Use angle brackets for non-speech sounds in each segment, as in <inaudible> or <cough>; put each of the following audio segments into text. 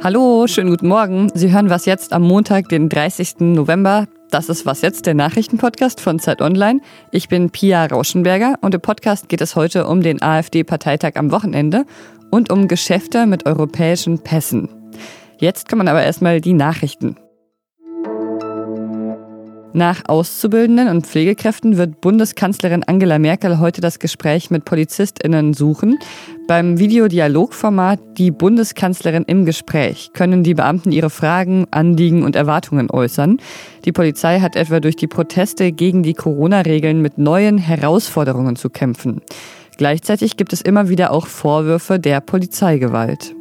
Hallo, schönen guten Morgen. Sie hören was jetzt am Montag, den 30. November. Das ist was jetzt, der Nachrichtenpodcast von Zeit Online. Ich bin Pia Rauschenberger und im Podcast geht es heute um den AfD-Parteitag am Wochenende und um Geschäfte mit europäischen Pässen. Jetzt kommen aber erstmal die Nachrichten. Nach Auszubildenden und Pflegekräften wird Bundeskanzlerin Angela Merkel heute das Gespräch mit PolizistInnen suchen. Beim Videodialogformat Die Bundeskanzlerin im Gespräch können die Beamten ihre Fragen, Anliegen und Erwartungen äußern. Die Polizei hat etwa durch die Proteste gegen die Corona-Regeln mit neuen Herausforderungen zu kämpfen. Gleichzeitig gibt es immer wieder auch Vorwürfe der Polizeigewalt.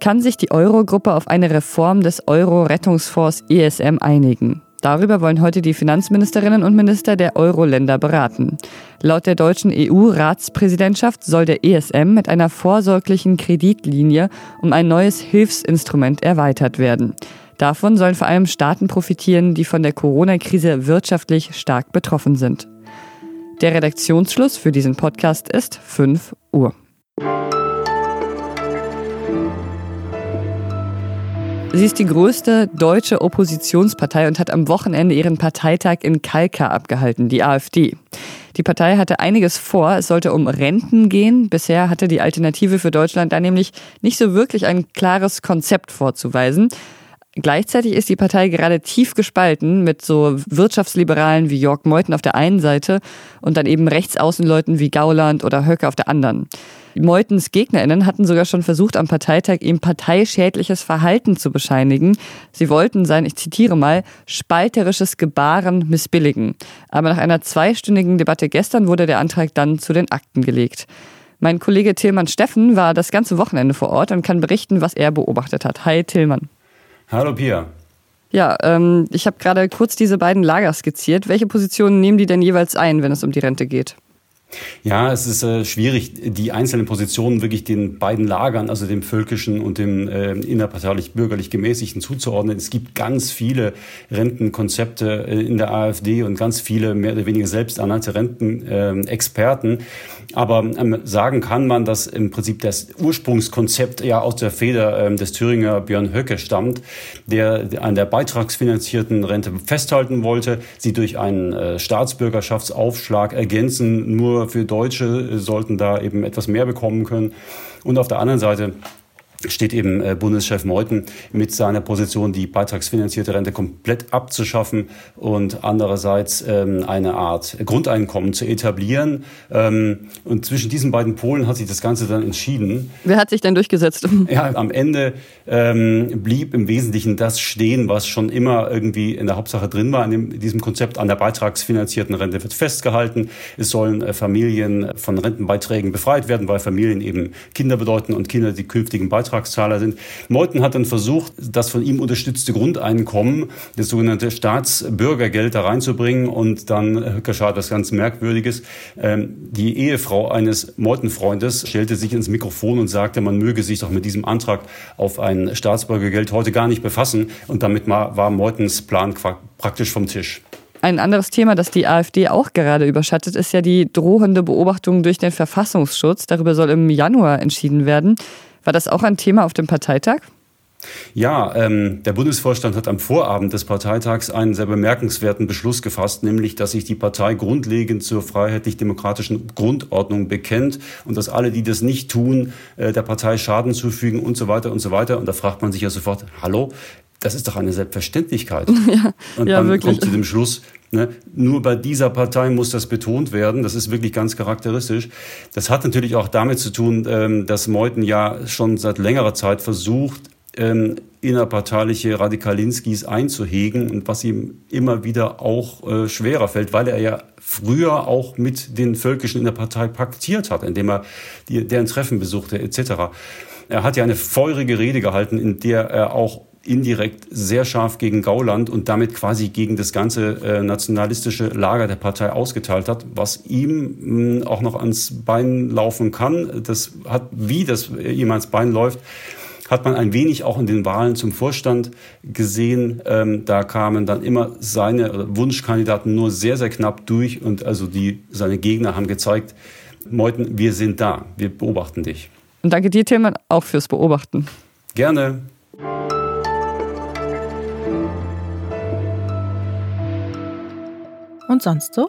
Kann sich die Eurogruppe auf eine Reform des Euro-Rettungsfonds ESM einigen? Darüber wollen heute die Finanzministerinnen und Minister der Euro-Länder beraten. Laut der deutschen EU-Ratspräsidentschaft soll der ESM mit einer vorsorglichen Kreditlinie um ein neues Hilfsinstrument erweitert werden. Davon sollen vor allem Staaten profitieren, die von der Corona-Krise wirtschaftlich stark betroffen sind. Der Redaktionsschluss für diesen Podcast ist 5 Uhr. Sie ist die größte deutsche Oppositionspartei und hat am Wochenende ihren Parteitag in Kalka abgehalten, die AfD. Die Partei hatte einiges vor. Es sollte um Renten gehen. Bisher hatte die Alternative für Deutschland da nämlich nicht so wirklich ein klares Konzept vorzuweisen. Gleichzeitig ist die Partei gerade tief gespalten mit so Wirtschaftsliberalen wie Jörg Meuthen auf der einen Seite und dann eben Rechtsaußenleuten wie Gauland oder Höcke auf der anderen. Meutens GegnerInnen hatten sogar schon versucht, am Parteitag ihm parteischädliches Verhalten zu bescheinigen. Sie wollten sein, ich zitiere mal, spalterisches Gebaren missbilligen. Aber nach einer zweistündigen Debatte gestern wurde der Antrag dann zu den Akten gelegt. Mein Kollege Tillmann Steffen war das ganze Wochenende vor Ort und kann berichten, was er beobachtet hat. Hi Tillmann. Hallo Pia. Ja, ähm, ich habe gerade kurz diese beiden Lager skizziert. Welche Positionen nehmen die denn jeweils ein, wenn es um die Rente geht? Ja, es ist äh, schwierig, die einzelnen Positionen wirklich den beiden Lagern, also dem völkischen und dem äh, innerparteilich-bürgerlich gemäßigten zuzuordnen. Es gibt ganz viele Rentenkonzepte äh, in der AfD und ganz viele mehr oder weniger selbsternannte Rentenexperten. Aber ähm, sagen kann man, dass im Prinzip das Ursprungskonzept ja aus der Feder ähm, des Thüringer Björn Höcke stammt, der an der beitragsfinanzierten Rente festhalten wollte, sie durch einen äh, Staatsbürgerschaftsaufschlag ergänzen, nur für Deutsche sollten da eben etwas mehr bekommen können. Und auf der anderen Seite steht eben äh, Bundeschef Meuthen mit seiner Position, die beitragsfinanzierte Rente komplett abzuschaffen und andererseits ähm, eine Art Grundeinkommen zu etablieren. Ähm, und zwischen diesen beiden Polen hat sich das Ganze dann entschieden. Wer hat sich denn durchgesetzt? <laughs> Ja, am Ende ähm, blieb im Wesentlichen das stehen, was schon immer irgendwie in der Hauptsache drin war in, diesem Konzept. An der beitragsfinanzierten Rente wird festgehalten. Es sollen äh, Familien von Rentenbeiträgen befreit werden, weil Familien eben Kinder bedeuten und Kinder die künftigen Beiträge Beitragszahler sind. Meuthen hat dann versucht, das von ihm unterstützte Grundeinkommen, das sogenannte Staatsbürgergeld da reinzubringen und dann geschah das ganz Merkwürdiges. Ähm, die Ehefrau eines Meuthen-Freundes stellte sich ins Mikrofon und sagte, man möge sich doch mit diesem Antrag auf ein Staatsbürgergeld heute gar nicht befassen und damit war Meutens Plan praktisch vom Tisch. Ein anderes Thema, das die AfD auch gerade überschattet, ist ja die drohende Beobachtung durch den Verfassungsschutz. Darüber soll im Januar entschieden werden. War das auch ein Thema auf dem Parteitag? Ja, ähm, der Bundesvorstand hat am Vorabend des Parteitags einen sehr bemerkenswerten Beschluss gefasst, nämlich, dass sich die Partei grundlegend zur freiheitlich-demokratischen Grundordnung bekennt und dass alle, die das nicht tun, äh, der Partei Schaden zufügen und so weiter und so weiter. Und da fragt man sich ja sofort, hallo, das ist doch eine Selbstverständlichkeit. <laughs> Ja, und ja, man wirklich. kommt zu dem Schluss, ne, nur bei dieser Partei muss das betont werden. Das ist wirklich ganz charakteristisch. Das hat natürlich auch damit zu tun, ähm, dass Meuthen ja schon seit längerer Zeit versucht, ähm, innerparteiliche Radikalinskis einzuhegen und was ihm immer wieder auch äh, schwerer fällt, weil er ja früher auch mit den Völkischen in der Partei paktiert hat, indem er die, deren Treffen besuchte etc. Er hat ja eine feurige Rede gehalten, in der er auch indirekt sehr scharf gegen Gauland und damit quasi gegen das ganze äh, nationalistische Lager der Partei ausgeteilt hat, was ihm mh, auch noch ans Bein laufen kann. Das hat, wie das ihm ans Bein läuft, hat man ein wenig auch in den Wahlen zum Vorstand gesehen. Ähm, da kamen dann immer seine Wunschkandidaten nur sehr, sehr knapp durch und also die, seine Gegner haben gezeigt, Meuthen, wir sind da, wir beobachten dich. Und danke dir, Tilman, auch fürs Beobachten. Gerne. Und sonst so?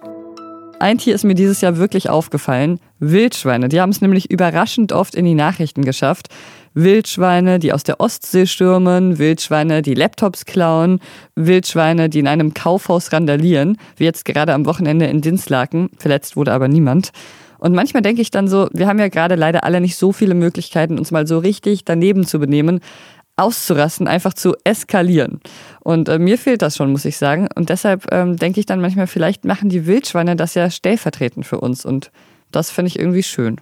Ein Tier ist mir dieses Jahr wirklich aufgefallen. Wildschweine. Die haben es nämlich überraschend oft in die Nachrichten geschafft. Wildschweine, die aus der Ostsee stürmen, Wildschweine, die Laptops klauen, Wildschweine, die in einem Kaufhaus randalieren, wie jetzt gerade am Wochenende in Dinslaken. Verletzt wurde aber niemand. Und manchmal denke ich dann so, wir haben ja gerade leider alle nicht so viele Möglichkeiten, uns mal so richtig daneben zu benehmen auszurasten, einfach zu eskalieren. Und äh, mir fehlt das schon, muss ich sagen. Und deshalb ähm, denke ich dann manchmal, vielleicht machen die Wildschweine das ja stellvertretend für uns. Und das finde ich irgendwie schön.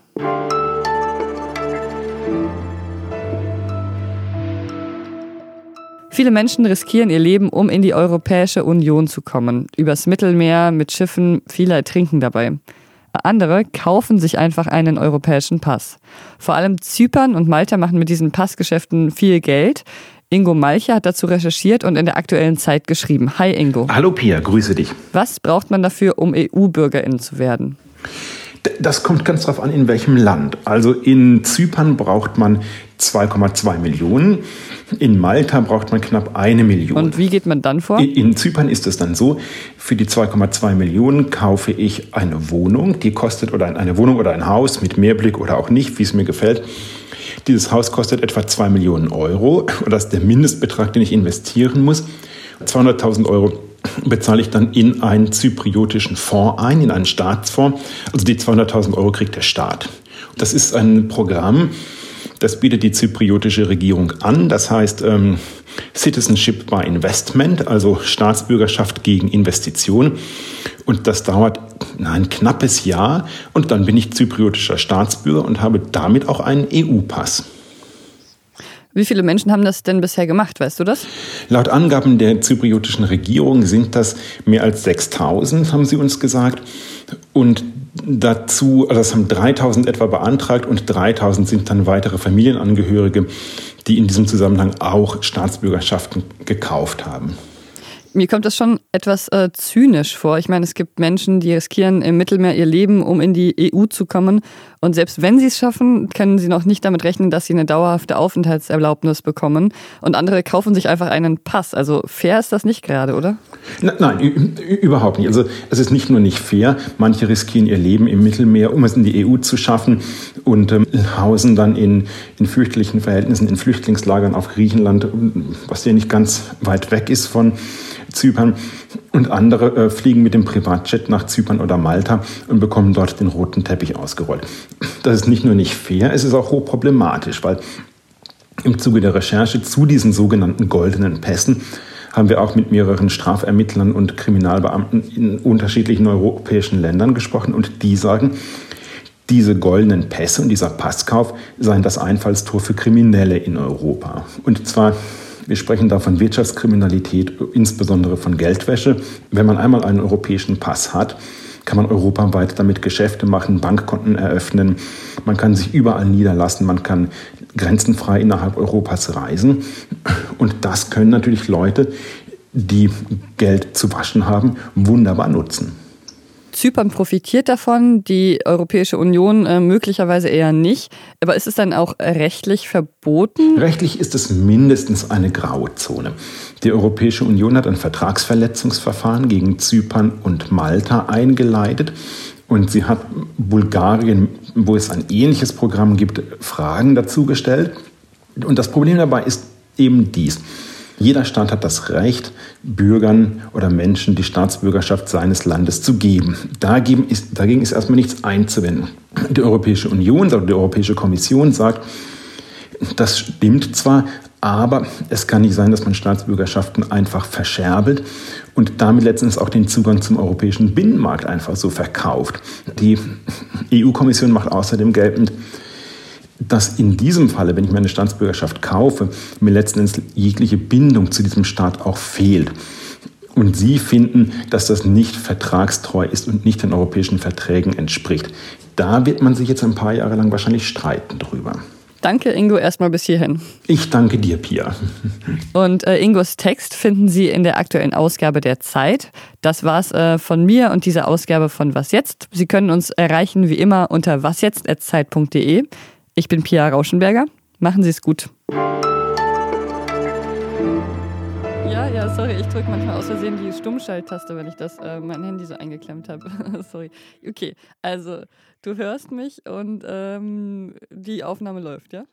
Viele Menschen riskieren ihr Leben, um in die Europäische Union zu kommen. Übers Mittelmeer, mit Schiffen, viele ertrinken dabei. Andere kaufen sich einfach einen europäischen Pass. Vor allem Zypern und Malta machen mit diesen Passgeschäften viel Geld. Ingo Malcher hat dazu recherchiert und in der aktuellen Zeit geschrieben. Hi Ingo. Hallo Pia, grüße dich. Was braucht man dafür, um EU-Bürgerin zu werden? Das kommt ganz darauf an, in welchem Land. Also in Zypern braucht man 2,2 Millionen. In Malta braucht man knapp eine Million. Und wie geht man dann vor? In Zypern ist es dann so, für die 2,2 Millionen kaufe ich eine Wohnung, die kostet, oder eine Wohnung oder ein Haus mit Mehrblick oder auch nicht, wie es mir gefällt. Dieses Haus kostet etwa 2 Millionen Euro. Und das ist der Mindestbetrag, den ich investieren muss. 200.000 Euro bezahle ich dann in einen zypriotischen Fonds ein, in einen Staatsfonds. Also die 200.000 Euro kriegt der Staat. Das ist ein Programm, das bietet die zypriotische Regierung an. Das heißt ähm, Citizenship by Investment, also Staatsbürgerschaft gegen Investition. Und das dauert na, ein knappes Jahr. Und dann bin ich zypriotischer Staatsbürger und habe damit auch einen EU-Pass. Wie viele Menschen haben das denn bisher gemacht, weißt du das? Laut Angaben der zypriotischen Regierung sind das mehr als 6000, haben sie uns gesagt. Und dazu, also das haben 3000 etwa beantragt und 3000 sind dann weitere Familienangehörige, die in diesem Zusammenhang auch Staatsbürgerschaften gekauft haben. Mir kommt das schon etwas äh, zynisch vor. Ich meine, es gibt Menschen, die riskieren im Mittelmeer ihr Leben, um in die EU zu kommen. Und selbst wenn sie es schaffen, können sie noch nicht damit rechnen, dass sie eine dauerhafte Aufenthaltserlaubnis bekommen. Und andere kaufen sich einfach einen Pass. Also fair ist das nicht gerade, oder? Nein, überhaupt nicht. Also es ist nicht nur nicht fair. Manche riskieren ihr Leben im Mittelmeer, um es in die EU zu schaffen und ähm, hausen dann in, in fürchterlichen Verhältnissen in Flüchtlingslagern auf Griechenland, was ja nicht ganz weit weg ist von Zypern und andere äh, fliegen mit dem Privatjet nach Zypern oder Malta und bekommen dort den roten Teppich ausgerollt. Das ist nicht nur nicht fair, es ist auch hochproblematisch, weil im Zuge der Recherche zu diesen sogenannten goldenen Pässen haben wir auch mit mehreren Strafermittlern und Kriminalbeamten in unterschiedlichen europäischen Ländern gesprochen und die sagen, diese goldenen Pässe und dieser Passkauf seien das Einfallstor für Kriminelle in Europa. Und zwar wir sprechen da von Wirtschaftskriminalität, insbesondere von Geldwäsche. Wenn man einmal einen europäischen Pass hat, kann man europaweit damit Geschäfte machen, Bankkonten eröffnen, man kann sich überall niederlassen, man kann grenzenfrei innerhalb Europas reisen. Und das können natürlich Leute, die Geld zu waschen haben, wunderbar nutzen. Zypern profitiert davon, die Europäische Union äh, möglicherweise eher nicht. Aber ist es dann auch rechtlich verboten? Rechtlich ist es mindestens eine Grauzone. Die Europäische Union hat ein Vertragsverletzungsverfahren gegen Zypern und Malta eingeleitet. Und sie hat Bulgarien, wo es ein ähnliches Programm gibt, Fragen dazu gestellt. Und das Problem dabei ist eben dies. Jeder Staat hat das Recht, Bürgern oder Menschen die Staatsbürgerschaft seines Landes zu geben. Dagegen ist, dagegen ist erstmal nichts einzuwenden. Die Europäische Union oder die Europäische Kommission sagt, das stimmt zwar, aber es kann nicht sein, dass man Staatsbürgerschaften einfach verscherbelt und damit letztens auch den Zugang zum europäischen Binnenmarkt einfach so verkauft. Die EU-Kommission macht außerdem geltend, dass in diesem Falle, wenn ich meine Staatsbürgerschaft kaufe, mir letzten Endes jegliche Bindung zu diesem Staat auch fehlt. Und Sie finden, dass das nicht vertragstreu ist und nicht den europäischen Verträgen entspricht. Da wird man sich jetzt ein paar Jahre lang wahrscheinlich streiten drüber. Danke, Ingo, erstmal bis hierhin. Ich danke dir, Pia. Und äh, Ingos Text finden Sie in der aktuellen Ausgabe der Zeit. Das war's äh, von mir und dieser Ausgabe von Was jetzt? Sie können uns erreichen wie immer unter wasjetzt.zeit.de. Ich bin Pia Rauschenberger. Machen Sie es gut. Ja, ja, sorry, ich drücke manchmal aus Versehen die Stummschalttaste, wenn ich das äh, mein Handy so eingeklemmt habe. <laughs> sorry. Okay, also du hörst mich und ähm, die Aufnahme läuft, ja?